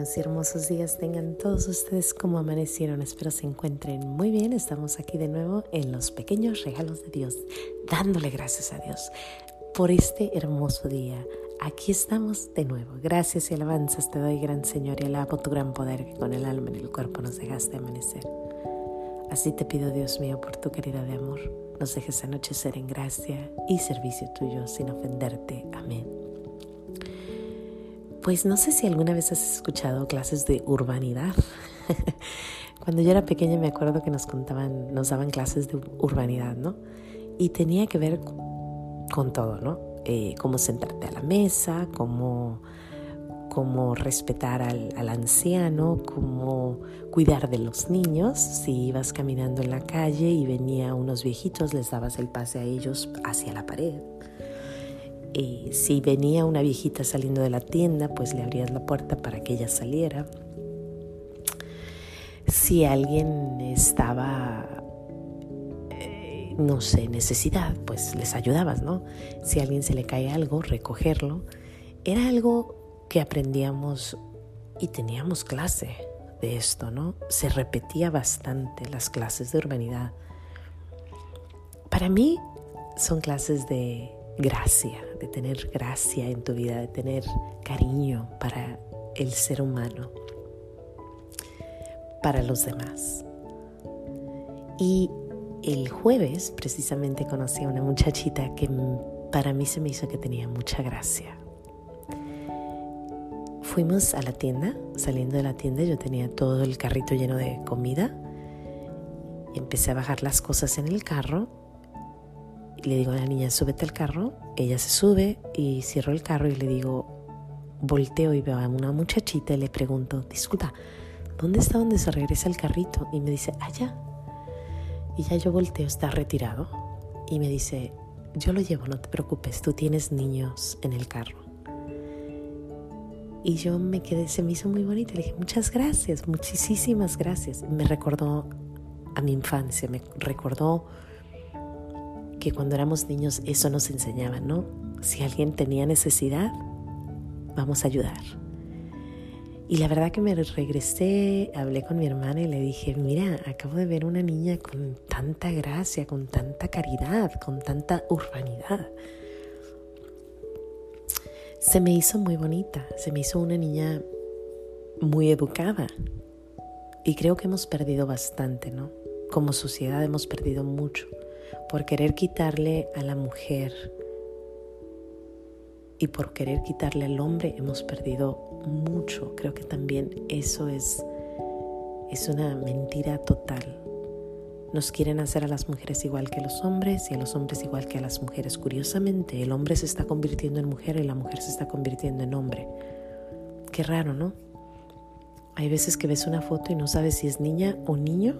buenos y hermosos días tengan todos ustedes como amanecieron. Espero se encuentren muy bien. Estamos aquí de nuevo en los pequeños regalos de Dios, dándole gracias a Dios por este hermoso día. Aquí estamos de nuevo. Gracias y alabanzas te doy, gran Señor, y alabo tu gran poder que con el alma y el cuerpo nos dejaste amanecer. Así te pido, Dios mío, por tu querida de amor, nos dejes anochecer en gracia y servicio tuyo sin ofenderte. Amén. Pues no sé si alguna vez has escuchado clases de urbanidad. Cuando yo era pequeña me acuerdo que nos contaban, nos daban clases de urbanidad, ¿no? Y tenía que ver con todo, ¿no? Eh, cómo sentarte a la mesa, cómo, cómo respetar al, anciano, cómo cuidar de los niños. Si ibas caminando en la calle y venía unos viejitos, les dabas el pase a ellos hacia la pared si venía una viejita saliendo de la tienda, pues le abrías la puerta para que ella saliera. Si alguien estaba, eh, no sé, necesidad, pues les ayudabas, ¿no? Si a alguien se le cae algo, recogerlo. Era algo que aprendíamos y teníamos clase de esto, ¿no? Se repetía bastante las clases de urbanidad. Para mí son clases de gracia, de tener gracia en tu vida, de tener cariño para el ser humano, para los demás. Y el jueves precisamente conocí a una muchachita que para mí se me hizo que tenía mucha gracia. Fuimos a la tienda, saliendo de la tienda yo tenía todo el carrito lleno de comida. Empecé a bajar las cosas en el carro le digo a la niña, súbete al carro. Ella se sube y cierro el carro y le digo, volteo y veo a una muchachita y le pregunto, disculpa, ¿dónde está donde se regresa el carrito? Y me dice, allá. Y ya yo volteo, está retirado. Y me dice, yo lo llevo, no te preocupes, tú tienes niños en el carro. Y yo me quedé, se me hizo muy bonito. Le dije, muchas gracias, muchísimas gracias. Me recordó a mi infancia, me recordó que cuando éramos niños eso nos enseñaba, ¿no? Si alguien tenía necesidad, vamos a ayudar. Y la verdad que me regresé, hablé con mi hermana y le dije, mira, acabo de ver una niña con tanta gracia, con tanta caridad, con tanta urbanidad. Se me hizo muy bonita, se me hizo una niña muy educada. Y creo que hemos perdido bastante, ¿no? Como sociedad hemos perdido mucho por querer quitarle a la mujer y por querer quitarle al hombre hemos perdido mucho. Creo que también eso es, es una mentira total. Nos quieren hacer a las mujeres igual que a los hombres y a los hombres igual que a las mujeres. Curiosamente, el hombre se está convirtiendo en mujer y la mujer se está convirtiendo en hombre. Qué raro, ¿no? Hay veces que ves una foto y no sabes si es niña o niño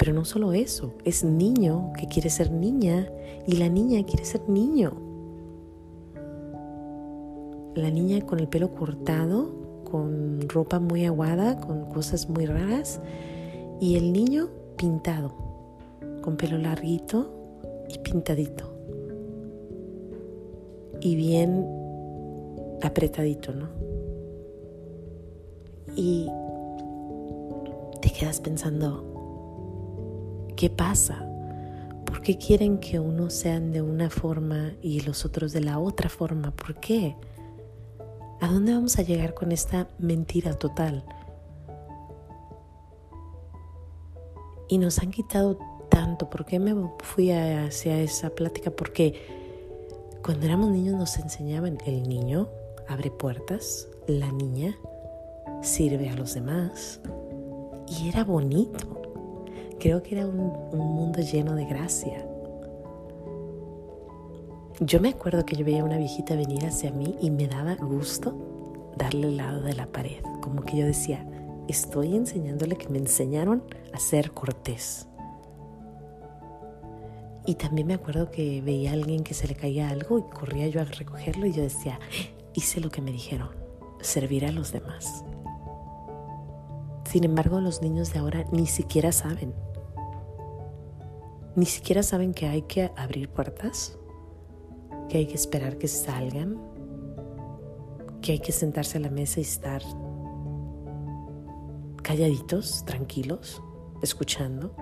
pero no solo eso, es niño que quiere ser niña y la niña quiere ser niño. La niña con el pelo cortado, con ropa muy aguada, con cosas muy raras, y el niño pintado, con pelo larguito y pintadito. Y bien apretadito, ¿no? Y te quedas pensando, ¿Qué pasa? ¿Por qué quieren que unos sean de una forma y los otros de la otra forma? ¿Por qué? ¿A dónde vamos a llegar con esta mentira total? Y nos han quitado tanto. ¿Por qué me fui hacia esa plática? Porque cuando éramos niños nos enseñaban, el niño abre puertas, la niña sirve a los demás. Y era bonito. Creo que era un, mundo lleno de gracia. Yo me acuerdo que yo veía a una viejita venir hacia mí y me daba gusto darle el lado de la pared. Como que yo decía, estoy enseñándole que me enseñaron a ser cortés. Y también me acuerdo que veía a alguien que se le caía algo y corría yo a recogerlo y yo decía, hice lo que me dijeron, servir a los demás. Sin embargo, los niños de ahora ni siquiera saben ni siquiera saben que hay que abrir puertas, que hay que esperar que salgan, que hay que sentarse a la mesa y estar calladitos, tranquilos, escuchando.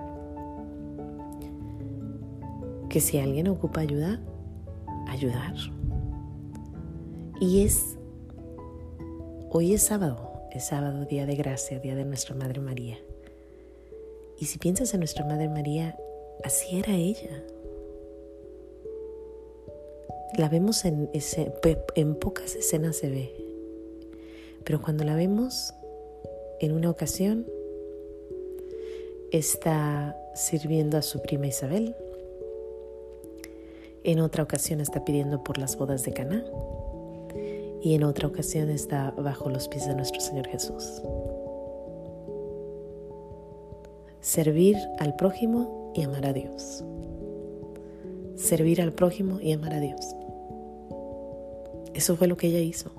Que si alguien ocupa ayuda, ayudar. Y es, hoy es sábado, es sábado, día de gracia, día de nuestra Madre María. Y si piensas en nuestra Madre María, así era ella. La vemos en, pocas escenas se ve, pero cuando la vemos en una ocasión está sirviendo a su prima Isabel, en otra ocasión está pidiendo por las bodas de Caná y en otra ocasión está bajo los pies de nuestro Señor Jesús. Servir al prójimo y amar a Dios. Servir al prójimo y amar a Dios. Eso fue lo que ella hizo.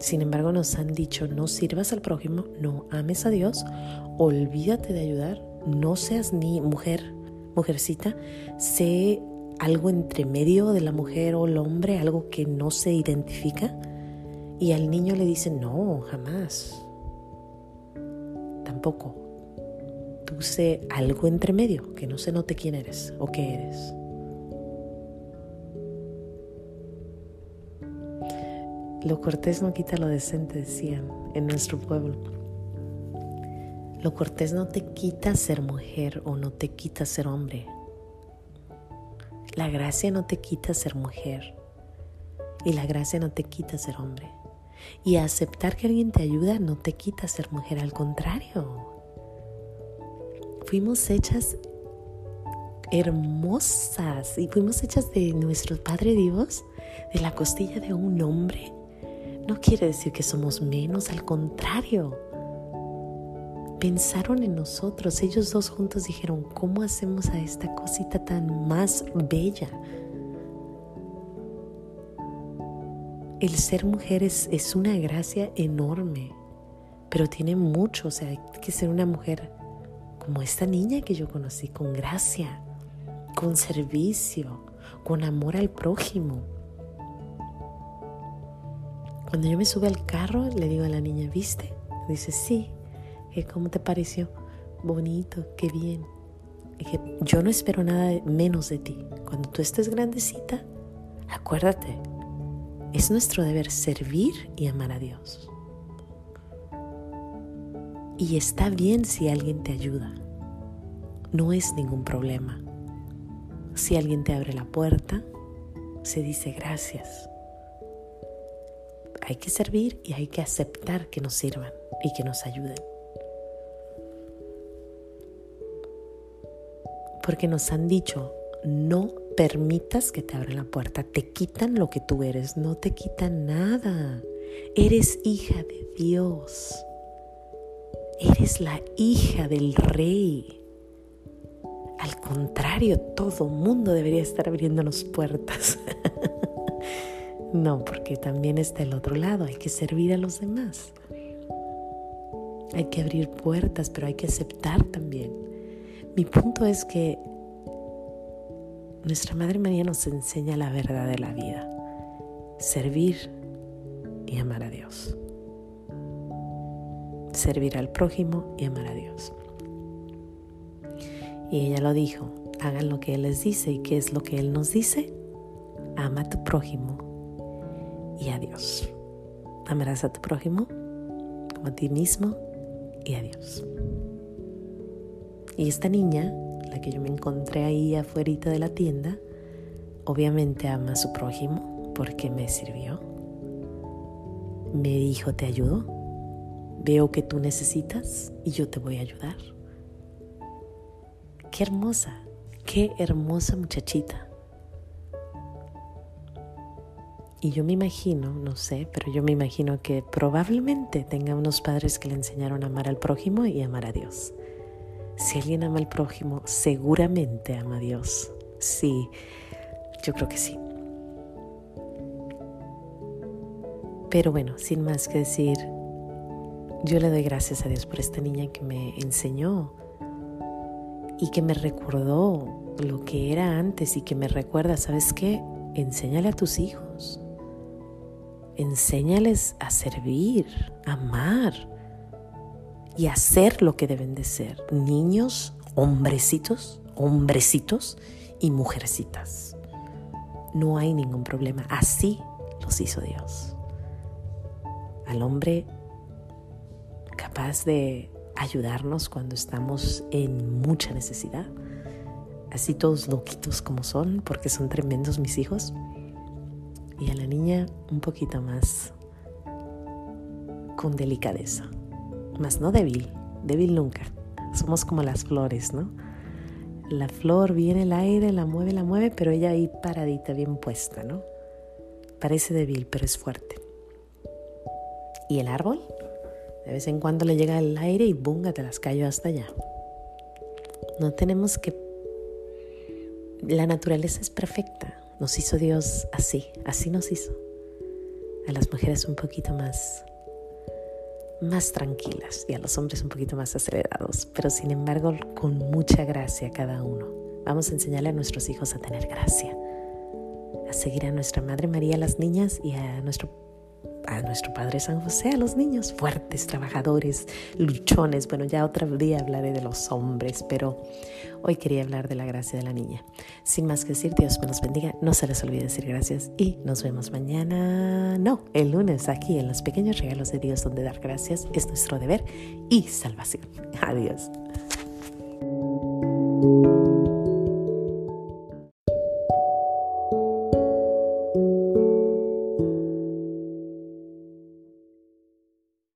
Sin embargo, nos han dicho, no sirvas al prójimo, no ames a Dios, olvídate de ayudar, no seas ni mujer, mujercita, sé algo entre medio de la mujer o el hombre, algo que no se identifica. Y al niño le dicen, no, jamás. Tampoco. Sé algo entre medio, que no se note quién eres o qué eres. Lo cortés no quita lo decente, decían en nuestro pueblo. Lo cortés no te quita ser mujer o no te quita ser hombre. La gracia no te quita ser mujer y la gracia no te quita ser hombre. Y aceptar que alguien te ayuda no te quita ser mujer, al contrario. Fuimos hechas hermosas y fuimos hechas de nuestro Padre Dios, de la costilla de un hombre. No quiere decir que somos menos, al contrario pensaron en nosotros. Ellos dos juntos dijeron, ¿cómo hacemos a esta cosita tan más bella? El ser mujer es, es una gracia enorme, pero tiene mucho, o sea, hay que ser una mujer como esta niña que yo conocí, con gracia, con servicio, con amor al prójimo. Cuando yo me sube al carro, le digo a la niña, ¿viste? Dice, sí, ¿Cómo te pareció? Bonito, qué bien. yo no espero nada menos de ti. Cuando tú estés grandecita, acuérdate, es nuestro deber servir y amar a Dios. Y está bien si alguien te ayuda. No es ningún problema. Si alguien te abre la puerta, se dice gracias. Hay que servir y hay que aceptar que nos sirvan y que nos ayuden. porque nos han dicho, no permitas que te abran la puerta, te quitan lo que tú eres, no te quitan nada. Eres hija de Dios, eres la hija del rey. Al contrario, todo mundo debería estar abriéndonos puertas. no, porque también está el otro lado, hay que servir a los demás. Hay que abrir puertas, pero hay que aceptar también. Mi punto es que nuestra Madre María nos enseña la verdad de la vida, servir y amar a Dios. Servir al prójimo y amar a Dios. Y ella lo dijo, hagan lo que Él les dice. ¿Y qué es lo que Él nos dice? Ama a tu prójimo y a Dios. Amarás a tu prójimo como a ti mismo y a Dios. Y esta niña, la que yo me encontré ahí afuera de la tienda, obviamente ama a su prójimo porque me sirvió. Me dijo, te ayudo. Veo que tú necesitas y yo te voy a ayudar. Qué hermosa, qué hermosa muchachita. Y yo me imagino, no sé, pero yo me imagino que probablemente tenga unos padres que le enseñaron a amar al prójimo y amar a Dios. Si alguien ama al prójimo, seguramente ama a Dios. Sí, yo creo que sí. Pero bueno, sin más que decir, yo le doy gracias a Dios por esta niña que me enseñó y que me recordó lo que era antes y que me recuerda, ¿sabes qué? Enséñale a tus hijos. Enséñales a servir, a amar y a hacer lo que deben de ser. Niños, hombrecitos, hombrecitos y mujercitas. No hay ningún problema. Así los hizo Dios. Al hombre capaz de ayudarnos cuando estamos en mucha necesidad. Así todos loquitos como son, porque son tremendos mis hijos. Y a la niña un poquito más con delicadeza. Más no débil, débil nunca. Somos como las flores, ¿no? La flor viene el aire, la mueve, la mueve, pero ella ahí paradita, bien puesta, ¿no? Parece débil, pero es fuerte. ¿Y el árbol? De vez en cuando le llega el aire y bunga, te las callo hasta allá. No tenemos que... La naturaleza es perfecta. Nos hizo Dios así, así nos hizo. A las mujeres un poquito más más tranquilas y a los hombres un poquito más acelerados, pero sin embargo con mucha gracia cada uno. Vamos a enseñarle a nuestros hijos a tener gracia, a seguir a nuestra Madre María, las niñas y a nuestro a nuestro Padre San José, a los niños fuertes, trabajadores, luchones. Bueno, ya otro día hablaré de los hombres, pero hoy quería hablar de la gracia de la niña. Sin más que decir, Dios me los bendiga. No se les olvide decir gracias y nos vemos mañana, no, el lunes aquí en los pequeños regalos de Dios donde dar gracias es nuestro deber y salvación. Adiós.